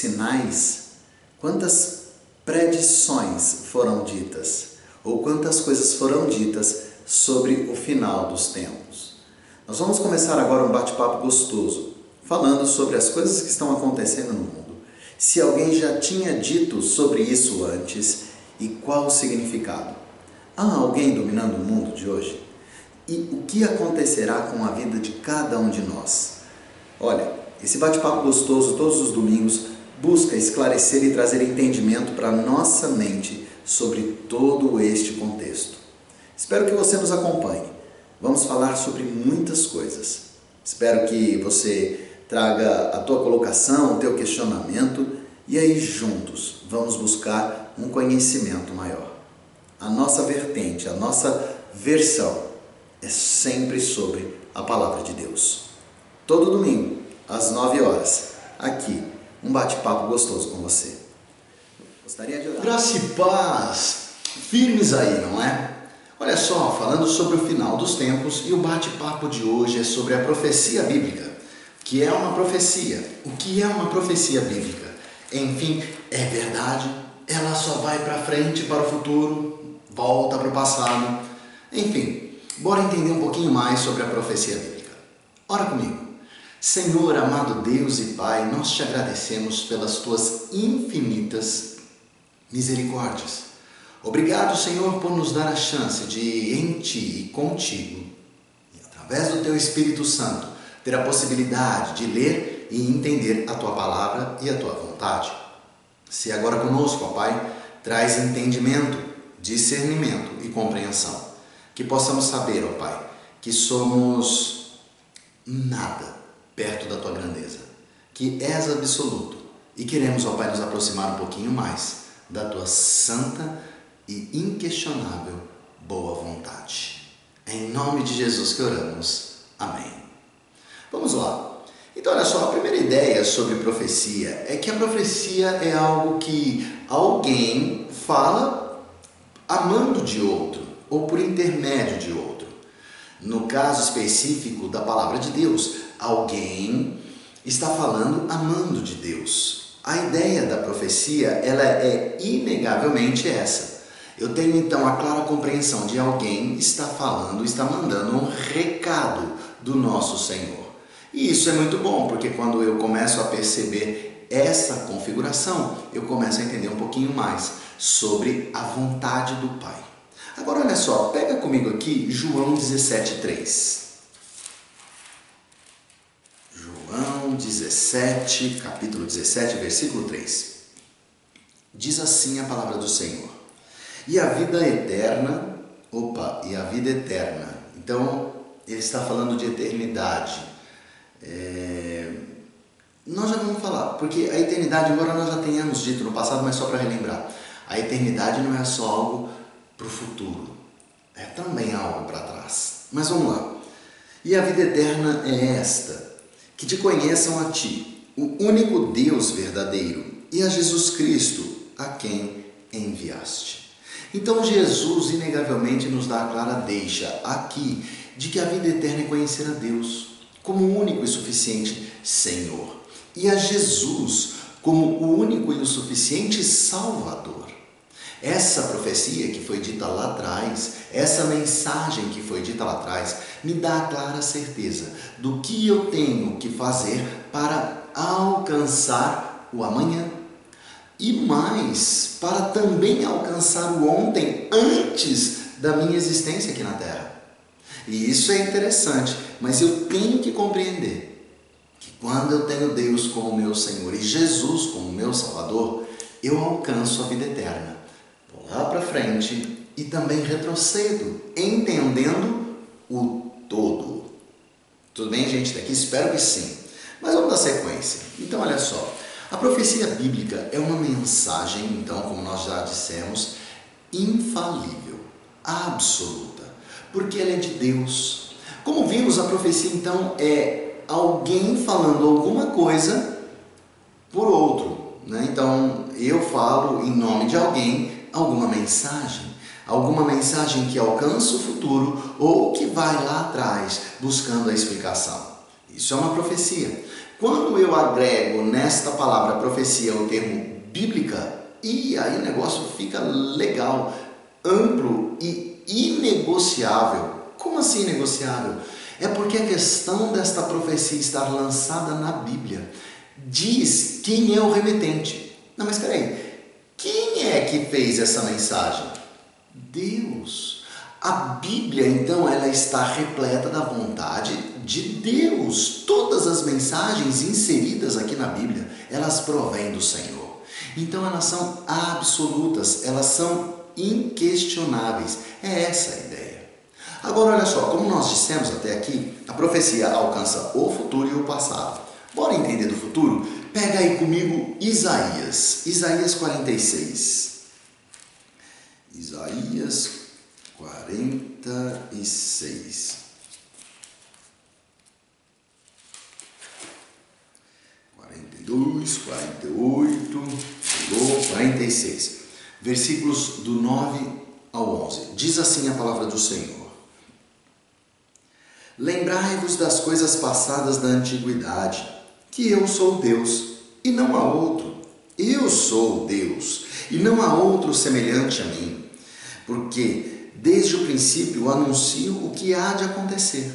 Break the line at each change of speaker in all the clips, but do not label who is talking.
sinais, quantas predições foram ditas, ou quantas coisas foram ditas sobre o final dos tempos. Nós vamos começar agora um bate-papo gostoso, falando sobre as coisas que estão acontecendo no mundo. Se alguém já tinha dito sobre isso antes e qual o significado. Há alguém dominando o mundo de hoje? E o que acontecerá com a vida de cada um de nós? Olha, esse bate-papo gostoso todos os domingos busca esclarecer e trazer entendimento para nossa mente sobre todo este contexto. Espero que você nos acompanhe. Vamos falar sobre muitas coisas. Espero que você traga a tua colocação, o teu questionamento e aí juntos vamos buscar um conhecimento maior. A nossa vertente, a nossa versão é sempre sobre a palavra de Deus. Todo domingo, às 9 horas, aqui, um bate-papo gostoso com você.
Gostaria de orar. Graça e paz, firmes aí, não é? Olha só, falando sobre o final dos tempos e o bate-papo de hoje é sobre a profecia bíblica, que é uma profecia. O que é uma profecia bíblica? Enfim, é verdade, ela só vai para frente, para o futuro, volta para o passado. Enfim, bora entender um pouquinho mais sobre a profecia bíblica. Ora comigo. Senhor, amado Deus e Pai, nós te agradecemos pelas tuas infinitas misericórdias. Obrigado, Senhor, por nos dar a chance de, em Ti e contigo, e através do Teu Espírito Santo, ter a possibilidade de ler e entender a Tua palavra e a Tua vontade. Se agora conosco, ó Pai, traz entendimento discernimento e compreensão. Que possamos saber, ó Pai, que somos nada perto da tua grandeza, que és absoluto e queremos, ó Pai, nos aproximar um pouquinho mais da tua santa e inquestionável boa vontade. Em nome de Jesus que oramos. Amém. Vamos lá. Então, olha só, a primeira ideia sobre profecia é que a profecia é algo que alguém fala amando de outro ou por intermédio de outro. No caso específico da palavra de Deus, alguém está falando amando de Deus. A ideia da profecia, ela é inegavelmente essa. Eu tenho então a clara compreensão de alguém está falando, está mandando um recado do nosso Senhor. E isso é muito bom, porque quando eu começo a perceber essa configuração, eu começo a entender um pouquinho mais sobre a vontade do Pai. Agora olha só, pega comigo aqui João 17:3. João 17, capítulo 17, versículo 3. Diz assim a palavra do Senhor: E a vida eterna, opa, e a vida eterna. Então, ele está falando de eternidade. É, nós já vamos falar, porque a eternidade, embora nós já tenhamos dito no passado, mas só para relembrar, a eternidade não é só algo para o futuro, é também algo para trás. Mas vamos lá. E a vida eterna é esta: que te conheçam a ti, o único Deus verdadeiro, e a Jesus Cristo, a quem enviaste. Então Jesus inegavelmente nos dá a clara deixa aqui de que a vida eterna é conhecer a Deus como o único e suficiente Senhor e a Jesus como o único e o suficiente Salvador. Essa profecia que foi dita lá atrás, essa mensagem que foi dita lá atrás, me dá a clara certeza do que eu tenho que fazer para alcançar o amanhã. E mais, para também alcançar o ontem antes da minha existência aqui na Terra. E isso é interessante, mas eu tenho que compreender que quando eu tenho Deus como meu Senhor e Jesus como meu Salvador, eu alcanço a vida eterna lá para frente e também retrocedo, entendendo o todo. Tudo bem, gente? Daqui espero que sim. Mas vamos dar sequência. Então, olha só. A profecia bíblica é uma mensagem, então, como nós já dissemos, infalível, absoluta, porque ela é de Deus. Como vimos, a profecia então é alguém falando alguma coisa por outro. Né? Então, eu falo em nome de alguém alguma mensagem, alguma mensagem que alcança o futuro ou que vai lá atrás buscando a explicação. Isso é uma profecia. Quando eu agrego nesta palavra profecia o termo bíblica, e aí o negócio fica legal, amplo e inegociável. Como assim inegociável? É porque a questão desta profecia estar lançada na Bíblia diz quem é o remetente. Não, mas espera aí. Quem é que fez essa mensagem? Deus. A Bíblia, então, ela está repleta da vontade de Deus. Todas as mensagens inseridas aqui na Bíblia, elas provêm do Senhor. Então, elas são absolutas, elas são inquestionáveis. É essa a ideia. Agora, olha só, como nós dissemos até aqui, a profecia alcança o futuro e o passado. Bora entender do futuro? Pega aí comigo Isaías, Isaías 46. Isaías 46. Quarenta e dois, quarenta e oito, chegou, quarenta e seis. Versículos do 9 ao 11. Diz assim a palavra do Senhor. Lembrai-vos das coisas passadas da antiguidade, que eu sou Deus e não há outro. Eu sou Deus e não há outro semelhante a mim, porque desde o princípio anuncio o que há de acontecer,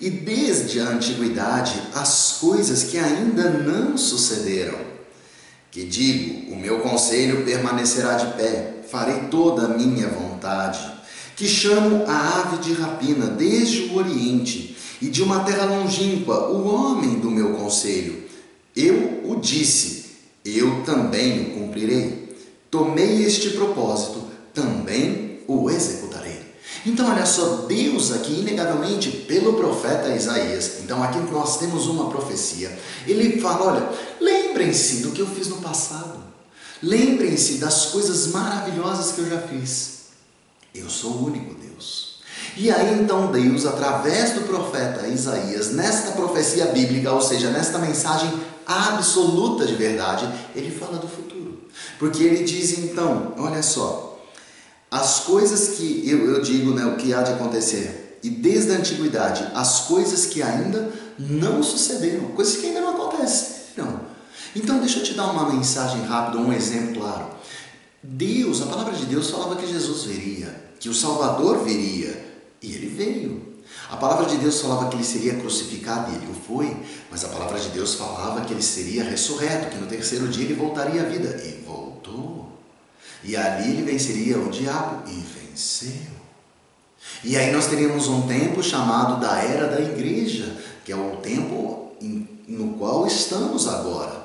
e desde a antiguidade as coisas que ainda não sucederam. Que digo, o meu conselho permanecerá de pé, farei toda a minha vontade. Que chamo a ave de rapina desde o Oriente, e de uma terra longínqua o homem do meu conselho. Eu o disse, eu também o cumprirei. Tomei este propósito, também o executarei. Então, olha só, Deus aqui, inegavelmente, pelo profeta Isaías, então aqui nós temos uma profecia. Ele fala: olha, lembrem-se do que eu fiz no passado, lembrem-se das coisas maravilhosas que eu já fiz. Eu sou o único Deus. E aí então Deus, através do profeta Isaías, nesta profecia bíblica, ou seja, nesta mensagem absoluta de verdade, ele fala do futuro. Porque ele diz então, olha só, as coisas que eu, eu digo, né, o que há de acontecer, e desde a antiguidade, as coisas que ainda não sucederam, coisas que ainda não aconteceram. Então, deixa eu te dar uma mensagem rápida, um exemplo claro. Deus, a palavra de Deus falava que Jesus viria, que o Salvador viria, e ele veio. A palavra de Deus falava que ele seria crucificado e ele o foi, mas a palavra de Deus falava que ele seria ressurreto, que no terceiro dia ele voltaria à vida e voltou. E ali ele venceria o diabo e venceu. E aí nós teríamos um tempo chamado da era da igreja, que é o tempo no qual estamos agora.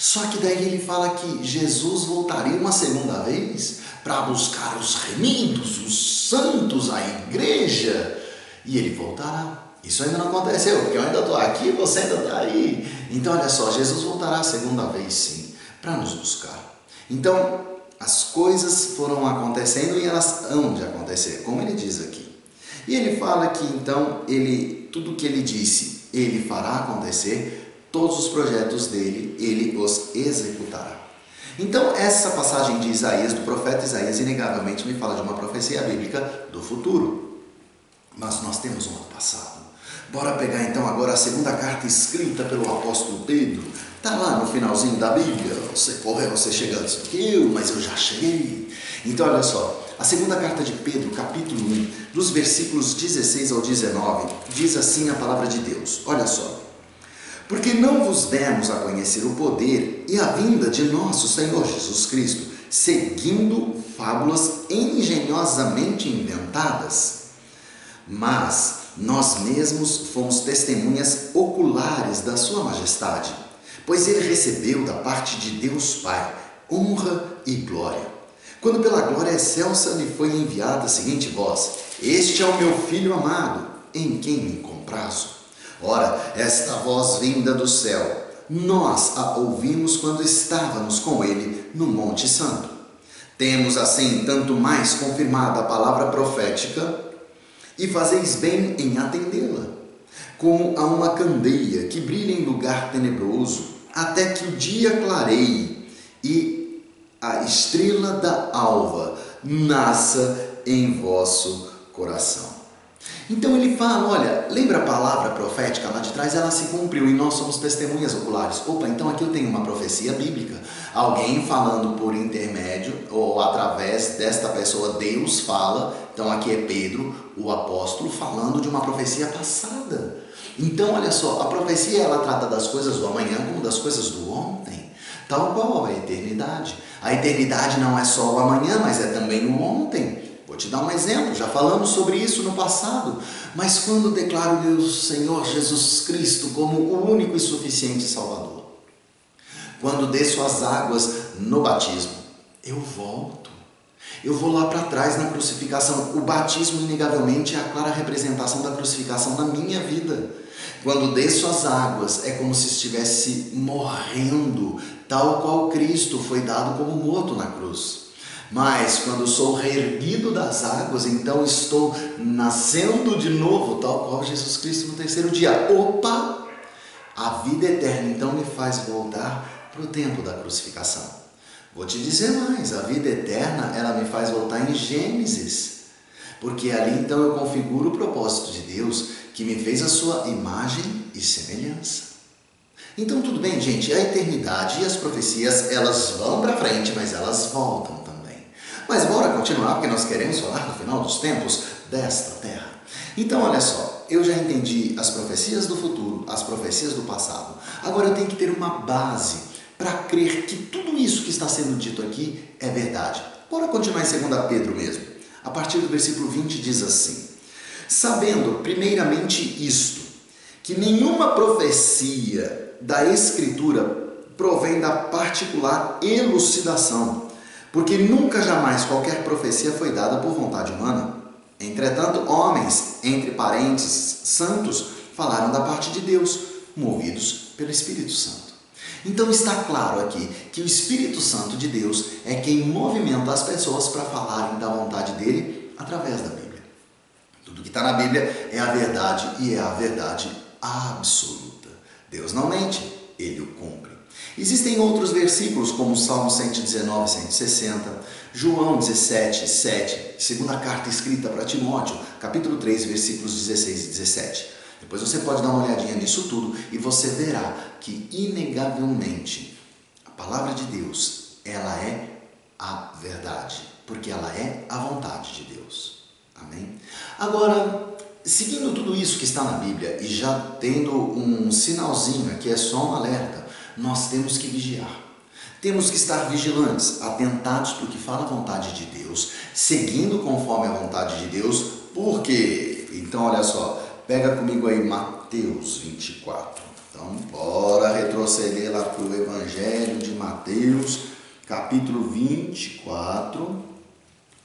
Só que daí ele fala que Jesus voltaria uma segunda vez para buscar os remidos, os santos, a igreja e ele voltará. Isso ainda não aconteceu, porque eu ainda estou aqui, você ainda está aí. Então, olha só, Jesus voltará a segunda vez, sim, para nos buscar. Então, as coisas foram acontecendo e elas hão de acontecer, como ele diz aqui. E ele fala que então ele tudo que ele disse, ele fará acontecer, todos os projetos dele, ele os executará. Então, essa passagem de Isaías, do profeta Isaías, inegavelmente me fala de uma profecia bíblica do futuro. Mas nós temos um ano passado. Bora pegar então agora a segunda carta escrita pelo apóstolo Pedro. Está lá no finalzinho da Bíblia. Você correu, você chegando antes que eu, mas eu já cheguei. Então olha só, a segunda carta de Pedro, capítulo 1, dos versículos 16 ao 19, diz assim a palavra de Deus. Olha só. Porque não vos demos a conhecer o poder e a vinda de nosso Senhor Jesus Cristo, seguindo fábulas engenhosamente inventadas mas nós mesmos fomos testemunhas oculares da Sua Majestade, pois ele recebeu da parte de Deus Pai honra e glória. Quando pela glória excelsa lhe foi enviada a seguinte voz: Este é o meu filho amado, em quem me comprazo. Ora, esta voz vinda do céu, nós a ouvimos quando estávamos com ele no Monte Santo. Temos assim tanto mais confirmada a palavra profética e fazeis bem em atendê-la, como a uma candeia que brilha em lugar tenebroso, até que o dia clareie e a estrela da alva nasça em vosso coração. Então ele fala: olha, lembra a palavra profética lá de trás? Ela se cumpriu e nós somos testemunhas oculares. Opa, então aqui eu tenho uma profecia bíblica. Alguém falando por intermédio ou através desta pessoa, Deus fala. Então aqui é Pedro, o apóstolo, falando de uma profecia passada. Então, olha só, a profecia ela trata das coisas do amanhã como das coisas do ontem, tal qual a eternidade. A eternidade não é só o amanhã, mas é também o ontem. Te dar um exemplo, já falamos sobre isso no passado, mas quando declaro meu Senhor Jesus Cristo como o único e suficiente Salvador, quando desço as águas no batismo, eu volto. Eu vou lá para trás na crucificação. O batismo, inegavelmente, é a clara representação da crucificação na minha vida. Quando desço as águas, é como se estivesse morrendo, tal qual Cristo foi dado como morto na cruz. Mas quando sou reerguido das águas, então estou nascendo de novo, tal qual Jesus Cristo no terceiro dia. Opa! A vida eterna então me faz voltar para o tempo da crucificação. Vou te dizer mais, a vida eterna ela me faz voltar em Gênesis. Porque ali então eu configuro o propósito de Deus que me fez a sua imagem e semelhança. Então tudo bem, gente, a eternidade e as profecias, elas vão para frente, mas elas voltam mas bora continuar, porque nós queremos falar no final dos tempos desta terra. Então, olha só, eu já entendi as profecias do futuro, as profecias do passado. Agora eu tenho que ter uma base para crer que tudo isso que está sendo dito aqui é verdade. Bora continuar em 2 Pedro mesmo. A partir do versículo 20 diz assim: Sabendo primeiramente isto, que nenhuma profecia da Escritura provém da particular elucidação porque nunca jamais qualquer profecia foi dada por vontade humana. Entretanto, homens, entre parentes santos, falaram da parte de Deus, movidos pelo Espírito Santo. Então está claro aqui que o Espírito Santo de Deus é quem movimenta as pessoas para falarem da vontade dele através da Bíblia. Tudo que está na Bíblia é a verdade e é a verdade absoluta. Deus não mente, ele o cumpre. Existem outros versículos, como Salmo 119, 160, João 17, 7, segunda carta escrita para Timóteo, capítulo 3, versículos 16 e 17. Depois você pode dar uma olhadinha nisso tudo e você verá que, inegavelmente, a palavra de Deus, ela é a verdade, porque ela é a vontade de Deus. Amém? Agora, seguindo tudo isso que está na Bíblia e já tendo um sinalzinho aqui, é só um alerta, nós temos que vigiar. Temos que estar vigilantes, atentados para o que fala a vontade de Deus, seguindo conforme a vontade de Deus, por quê? Então, olha só, pega comigo aí Mateus 24. Então, bora retroceder lá para o Evangelho de Mateus, capítulo 24,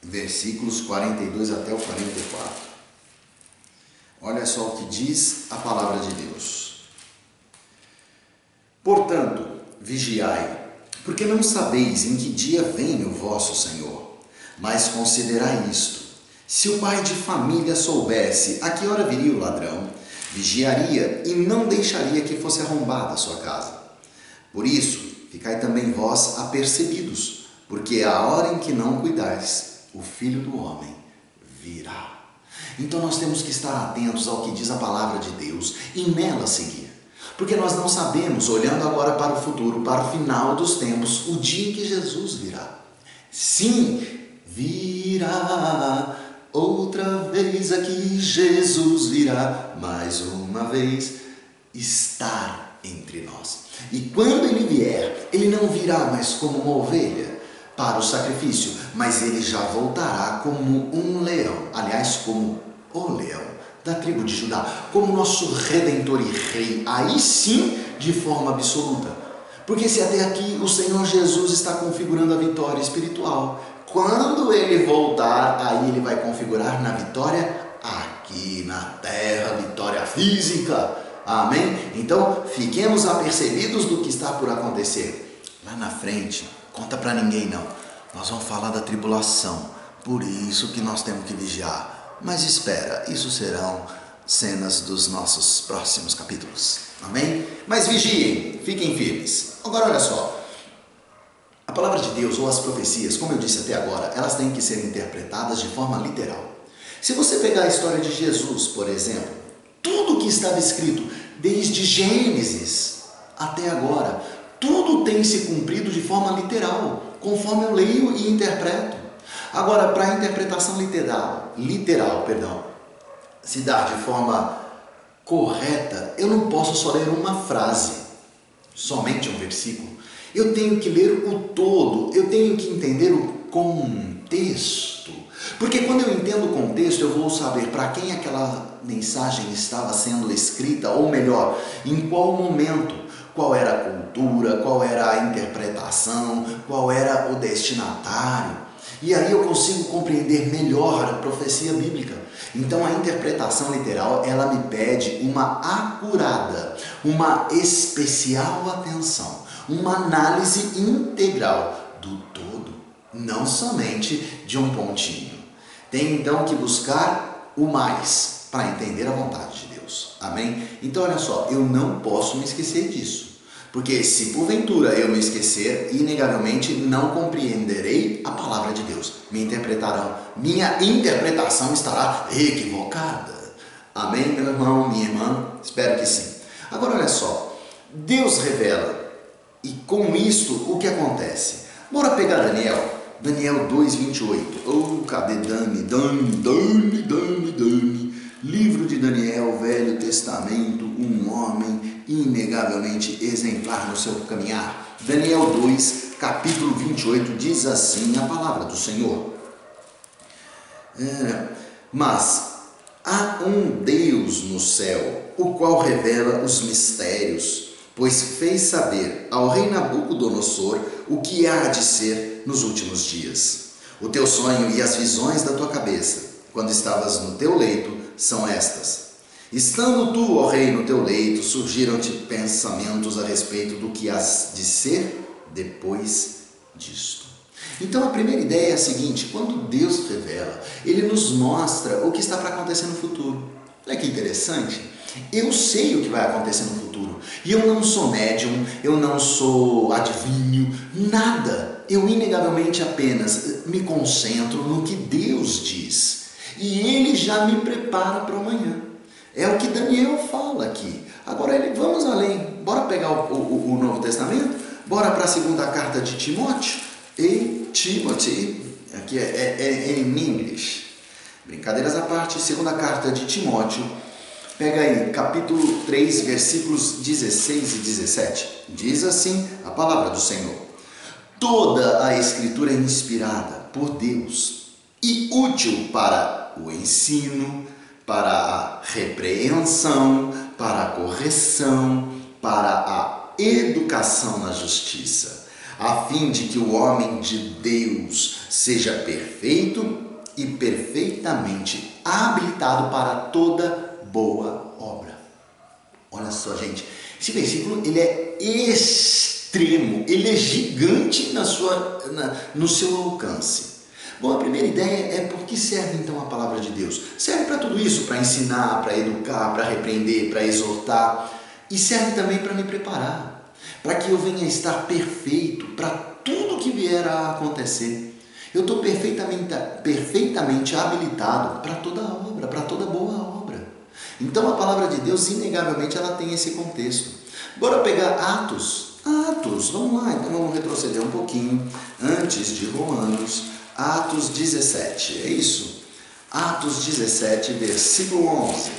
versículos 42 até o 44. Olha só o que diz a palavra de Deus. Portanto, vigiai, porque não sabeis em que dia vem o vosso Senhor. Mas considerai isto: se o pai de família soubesse a que hora viria o ladrão, vigiaria e não deixaria que fosse arrombada a sua casa. Por isso, ficai também vós apercebidos, porque a hora em que não cuidais, o filho do homem virá. Então nós temos que estar atentos ao que diz a palavra de Deus e nela seguir. Porque nós não sabemos, olhando agora para o futuro, para o final dos tempos, o dia em que Jesus virá. Sim, virá outra vez aqui, Jesus virá mais uma vez estar entre nós. E quando ele vier, ele não virá mais como uma ovelha para o sacrifício, mas ele já voltará como um leão, aliás, como o leão da tribo de Judá, como nosso redentor e rei, aí sim de forma absoluta. Porque se até aqui o Senhor Jesus está configurando a vitória espiritual, quando ele voltar, aí ele vai configurar na vitória aqui na terra, vitória física. Amém? Então, fiquemos apercebidos do que está por acontecer. Lá na frente, conta para ninguém não. Nós vamos falar da tribulação. Por isso que nós temos que vigiar mas espera, isso serão cenas dos nossos próximos capítulos. Amém? Mas vigiem, fiquem firmes. Agora olha só. A palavra de Deus ou as profecias, como eu disse até agora, elas têm que ser interpretadas de forma literal. Se você pegar a história de Jesus, por exemplo, tudo que estava escrito, desde Gênesis até agora, tudo tem se cumprido de forma literal, conforme eu leio e interpreto. Agora, para a interpretação literal, literal, perdão, se dar de forma correta, eu não posso só ler uma frase, somente um versículo. Eu tenho que ler o todo, eu tenho que entender o contexto. Porque quando eu entendo o contexto, eu vou saber para quem aquela mensagem estava sendo escrita, ou melhor, em qual momento, qual era a cultura, qual era a interpretação, qual era o destinatário. E aí eu consigo compreender melhor a profecia bíblica. Então a interpretação literal, ela me pede uma acurada, uma especial atenção, uma análise integral do todo, não somente de um pontinho. Tem então que buscar o mais para entender a vontade de Deus. Amém? Então olha só, eu não posso me esquecer disso. Porque se porventura eu me esquecer, inegavelmente não compreenderei a palavra de Deus. Me interpretarão, minha interpretação estará equivocada. Amém, meu irmão, minha irmã? Espero que sim. Agora olha só, Deus revela, e com isto o que acontece? Bora pegar Daniel, Daniel 2,28. Oh, cadê Dani? Dani, Dani, Dani, Dani. Livro de Daniel, Velho Testamento, um homem inegavelmente exemplar no seu caminhar. Daniel 2, capítulo 28, diz assim a palavra do Senhor. É, mas há um Deus no céu, o qual revela os mistérios, pois fez saber ao rei Nabucodonosor o que há de ser nos últimos dias. O teu sonho e as visões da tua cabeça, quando estavas no teu leito, são estas Estando tu, ó rei, no teu leito, surgiram-te pensamentos a respeito do que has de ser depois disto. Então a primeira ideia é a seguinte: quando Deus revela, Ele nos mostra o que está para acontecer no futuro. Olha que interessante. Eu sei o que vai acontecer no futuro. E eu não sou médium, eu não sou adivinho, nada. Eu inegavelmente apenas me concentro no que Deus diz. E Ele já me prepara para amanhã. É o que Daniel fala aqui. Agora ele, vamos além. Bora pegar o, o, o Novo Testamento? Bora para a segunda carta de Timóteo? E Timothy, aqui é, é, é, em inglês. Brincadeiras à parte, segunda carta de Timóteo. Pega aí, capítulo 3, versículos 16 e 17. Diz assim a palavra do Senhor: Toda a Escritura é inspirada por Deus e útil para o ensino, para a repreensão, para a correção, para a educação na justiça, a fim de que o homem de Deus seja perfeito e perfeitamente habilitado para toda boa obra. Olha só, gente, esse versículo ele é extremo, ele é gigante na sua, na, no seu alcance. Bom, a primeira ideia é por que serve então a palavra de Deus? Serve para tudo isso, para ensinar, para educar, para repreender, para exortar e serve também para me preparar, para que eu venha estar perfeito para tudo que vier a acontecer. Eu estou perfeitamente, perfeitamente habilitado para toda obra, para toda boa obra. Então a palavra de Deus, inegavelmente, ela tem esse contexto. Bora pegar Atos. Atos, vamos lá, então vamos retroceder um pouquinho antes de Romanos Atos 17, é isso? Atos 17, versículo 11.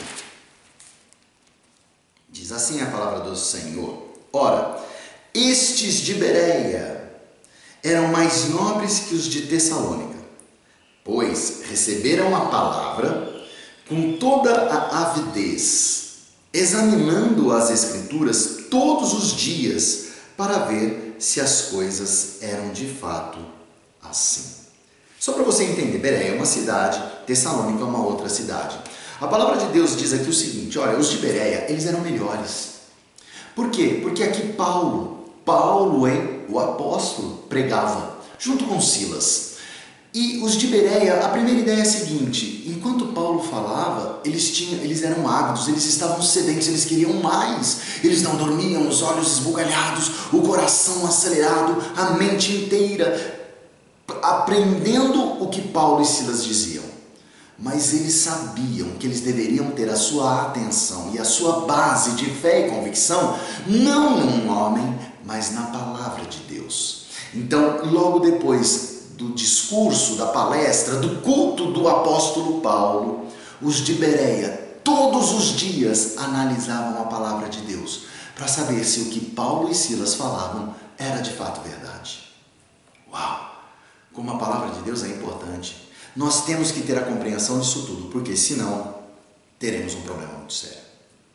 Diz assim a palavra do Senhor: Ora, estes de Bereia eram mais nobres que os de Tessalônica, pois receberam a palavra com toda a avidez, examinando as Escrituras todos os dias para ver se as coisas eram de fato assim. Só para você entender, Bereia é uma cidade, Tessalônica é uma outra cidade. A palavra de Deus diz aqui o seguinte: olha, os de Bereia, eles eram melhores. Por quê? Porque aqui Paulo, Paulo, hein, o apóstolo, pregava junto com Silas. E os de Bereia, a primeira ideia é a seguinte: enquanto Paulo falava, eles tinham, eles eram ávidos, eles estavam sedentos, eles queriam mais. Eles não dormiam, os olhos esbugalhados, o coração acelerado, a mente inteira aprendendo o que Paulo e Silas diziam. mas eles sabiam que eles deveriam ter a sua atenção e a sua base de fé e convicção não num homem, mas na palavra de Deus. Então, logo depois do discurso, da palestra, do culto do apóstolo Paulo, os de Bereia todos os dias analisavam a palavra de Deus para saber se o que Paulo e Silas falavam era de fato verdade. Uau! Como a palavra de Deus é importante. Nós temos que ter a compreensão disso tudo, porque senão teremos um problema muito sério.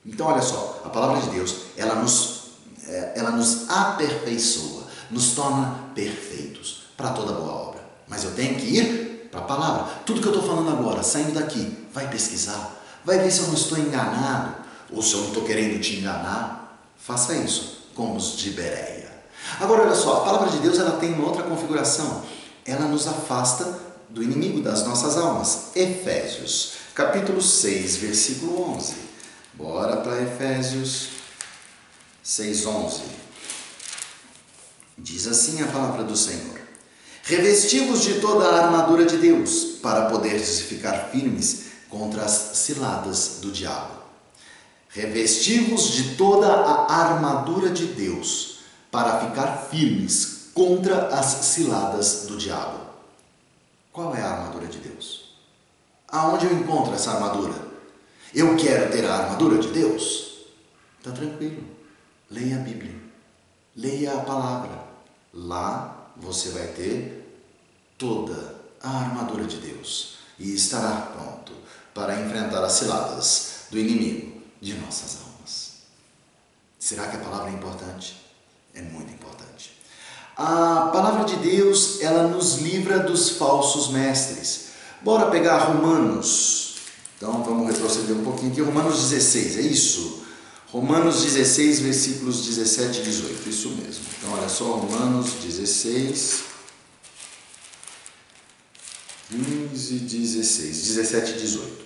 Então, olha só, a palavra de Deus, ela nos, é, ela nos aperfeiçoa, nos torna perfeitos para toda boa obra. Mas eu tenho que ir para a palavra. Tudo que eu estou falando agora, saindo daqui, vai pesquisar, vai ver se eu não estou enganado, ou se eu não estou querendo te enganar. Faça isso, como os de Bereia. Agora, olha só, a palavra de Deus ela tem uma outra configuração. Ela nos afasta do inimigo das nossas almas. Efésios, capítulo 6, versículo 11. Bora para Efésios 6, 11. Diz assim a palavra do Senhor: Revestivos de toda a armadura de Deus, para poderes ficar firmes contra as ciladas do diabo. Revestivos de toda a armadura de Deus, para ficar firmes contra as ciladas do diabo. Qual é a armadura de Deus? Aonde eu encontro essa armadura? Eu quero ter a armadura de Deus? Está tranquilo. Leia a Bíblia. Leia a palavra. Lá você vai ter toda a armadura de Deus e estará pronto para enfrentar as ciladas do inimigo de nossas almas. Será que a palavra é importante? É muito importante. A palavra de Deus, ela nos livra dos falsos mestres. Bora pegar Romanos. Então vamos retroceder um pouquinho aqui. Romanos 16, é isso? Romanos 16, versículos 17 e 18. Isso mesmo. Então olha só, Romanos 16. 15, 16, 17 e 18.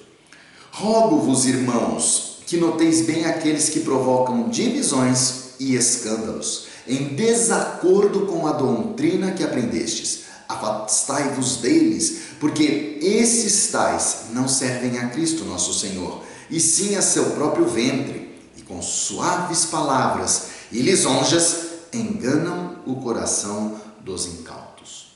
Rogo-vos, irmãos, que noteis bem aqueles que provocam divisões e escândalos em desacordo com a doutrina que aprendestes. Afastai-vos deles, porque esses tais não servem a Cristo nosso Senhor, e sim a seu próprio ventre, e com suaves palavras e lisonjas enganam o coração dos incautos.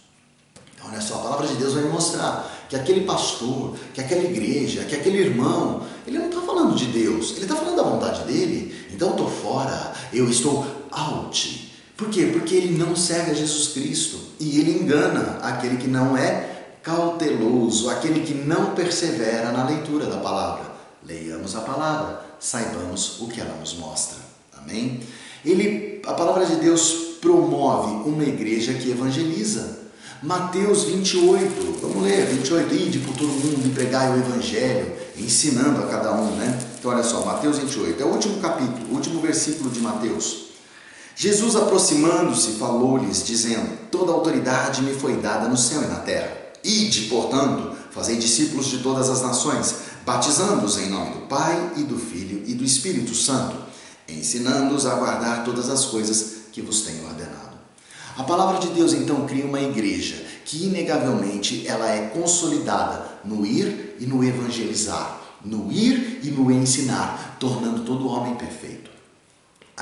Então, olha só, a palavra de Deus vai mostrar que aquele pastor, que aquela igreja, que aquele irmão, ele não está falando de Deus, ele está falando da vontade dele. Então estou fora, eu estou out. Por quê? Porque ele não serve a Jesus Cristo e ele engana aquele que não é cauteloso, aquele que não persevera na leitura da palavra. Leiamos a palavra, saibamos o que ela nos mostra. Amém? Ele, a palavra de Deus promove uma igreja que evangeliza. Mateus 28, vamos ler, 28, ide por todo mundo e pregai o evangelho, ensinando a cada um, né? Então olha só, Mateus 28, é o último capítulo, o último versículo de Mateus. Jesus, aproximando-se, falou-lhes, dizendo: Toda autoridade me foi dada no céu e na terra. Ide, portanto, fazei discípulos de todas as nações, batizando-os em nome do Pai e do Filho e do Espírito Santo, ensinando-os a guardar todas as coisas que vos tenho ordenado. A palavra de Deus então cria uma igreja que inegavelmente ela é consolidada no ir e no evangelizar, no ir e no ensinar, tornando todo homem perfeito.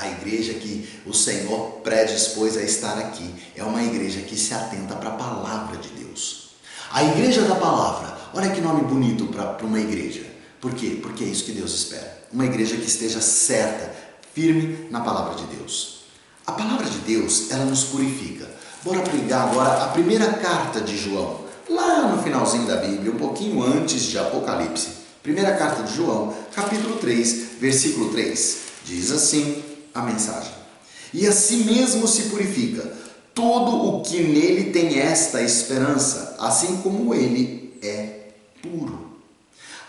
A igreja que o Senhor predispôs a estar aqui é uma igreja que se atenta para a palavra de Deus. A igreja da palavra, olha que nome bonito para uma igreja. Por quê? Porque é isso que Deus espera. Uma igreja que esteja certa, firme na palavra de Deus. A palavra de Deus, ela nos purifica. Bora pregar agora a primeira carta de João, lá no finalzinho da Bíblia, um pouquinho antes de Apocalipse. Primeira carta de João, capítulo 3, versículo 3. Diz assim: a mensagem. E a si mesmo se purifica todo o que nele tem esta esperança, assim como ele é puro.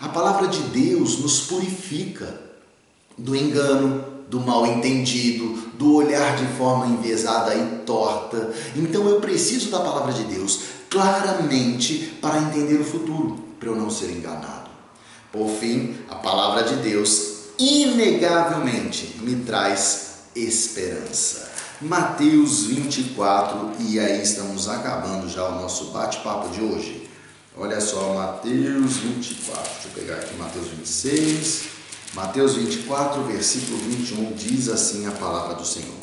A palavra de Deus nos purifica do engano, do mal entendido, do olhar de forma enviesada e torta. Então eu preciso da palavra de Deus claramente para entender o futuro, para eu não ser enganado. Por fim, a palavra de Deus inegavelmente me traz esperança. Mateus 24, e aí estamos acabando já o nosso bate-papo de hoje. Olha só, Mateus 24. Deixa eu pegar aqui Mateus 26. Mateus 24, versículo 21 diz assim a palavra do Senhor.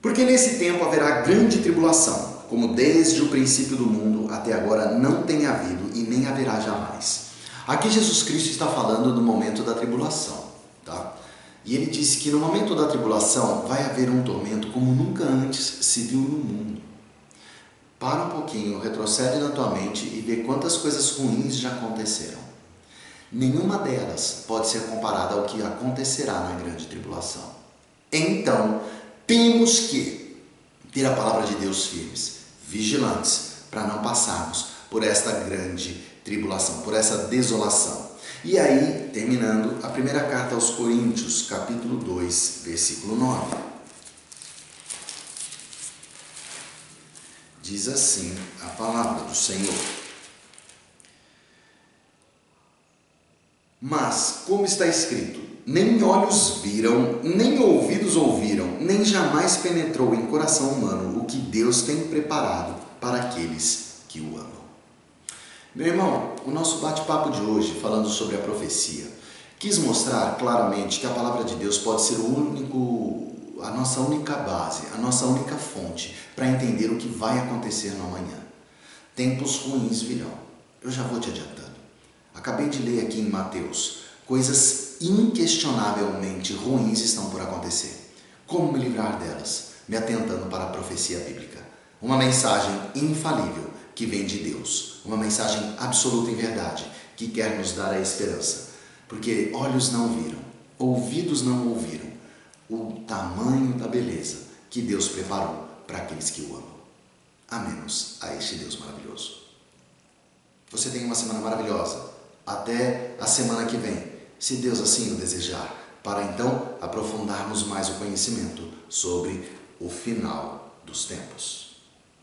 Porque nesse tempo haverá grande tribulação, como desde o princípio do mundo até agora não tem havido e nem haverá jamais. Aqui Jesus Cristo está falando do momento da tribulação, tá? E ele disse que no momento da tribulação vai haver um tormento como nunca antes se viu no mundo. Para um pouquinho, retrocede na tua mente e vê quantas coisas ruins já aconteceram. Nenhuma delas pode ser comparada ao que acontecerá na grande tribulação. Então, temos que ter a palavra de Deus firmes, vigilantes, para não passarmos por esta grande tribulação, por essa desolação. E aí, terminando, a primeira carta aos Coríntios, capítulo 2, versículo 9. Diz assim a palavra do Senhor. Mas, como está escrito, nem olhos viram, nem ouvidos ouviram, nem jamais penetrou em coração humano o que Deus tem preparado para aqueles que o amam. Meu irmão, o nosso bate-papo de hoje, falando sobre a profecia, quis mostrar claramente que a palavra de Deus pode ser o único, a nossa única base, a nossa única fonte para entender o que vai acontecer no amanhã. Tempos ruins virão. Eu já vou te adiantando. Acabei de ler aqui em Mateus, coisas inquestionavelmente ruins estão por acontecer. Como me livrar delas? Me atentando para a profecia bíblica. Uma mensagem infalível que vem de Deus, uma mensagem absoluta em verdade que quer nos dar a esperança, porque olhos não viram, ouvidos não ouviram o tamanho da beleza que Deus preparou para aqueles que o amam. A menos a este Deus maravilhoso. Você tem uma semana maravilhosa. Até a semana que vem, se Deus assim o desejar, para então aprofundarmos mais o conhecimento sobre o final dos tempos.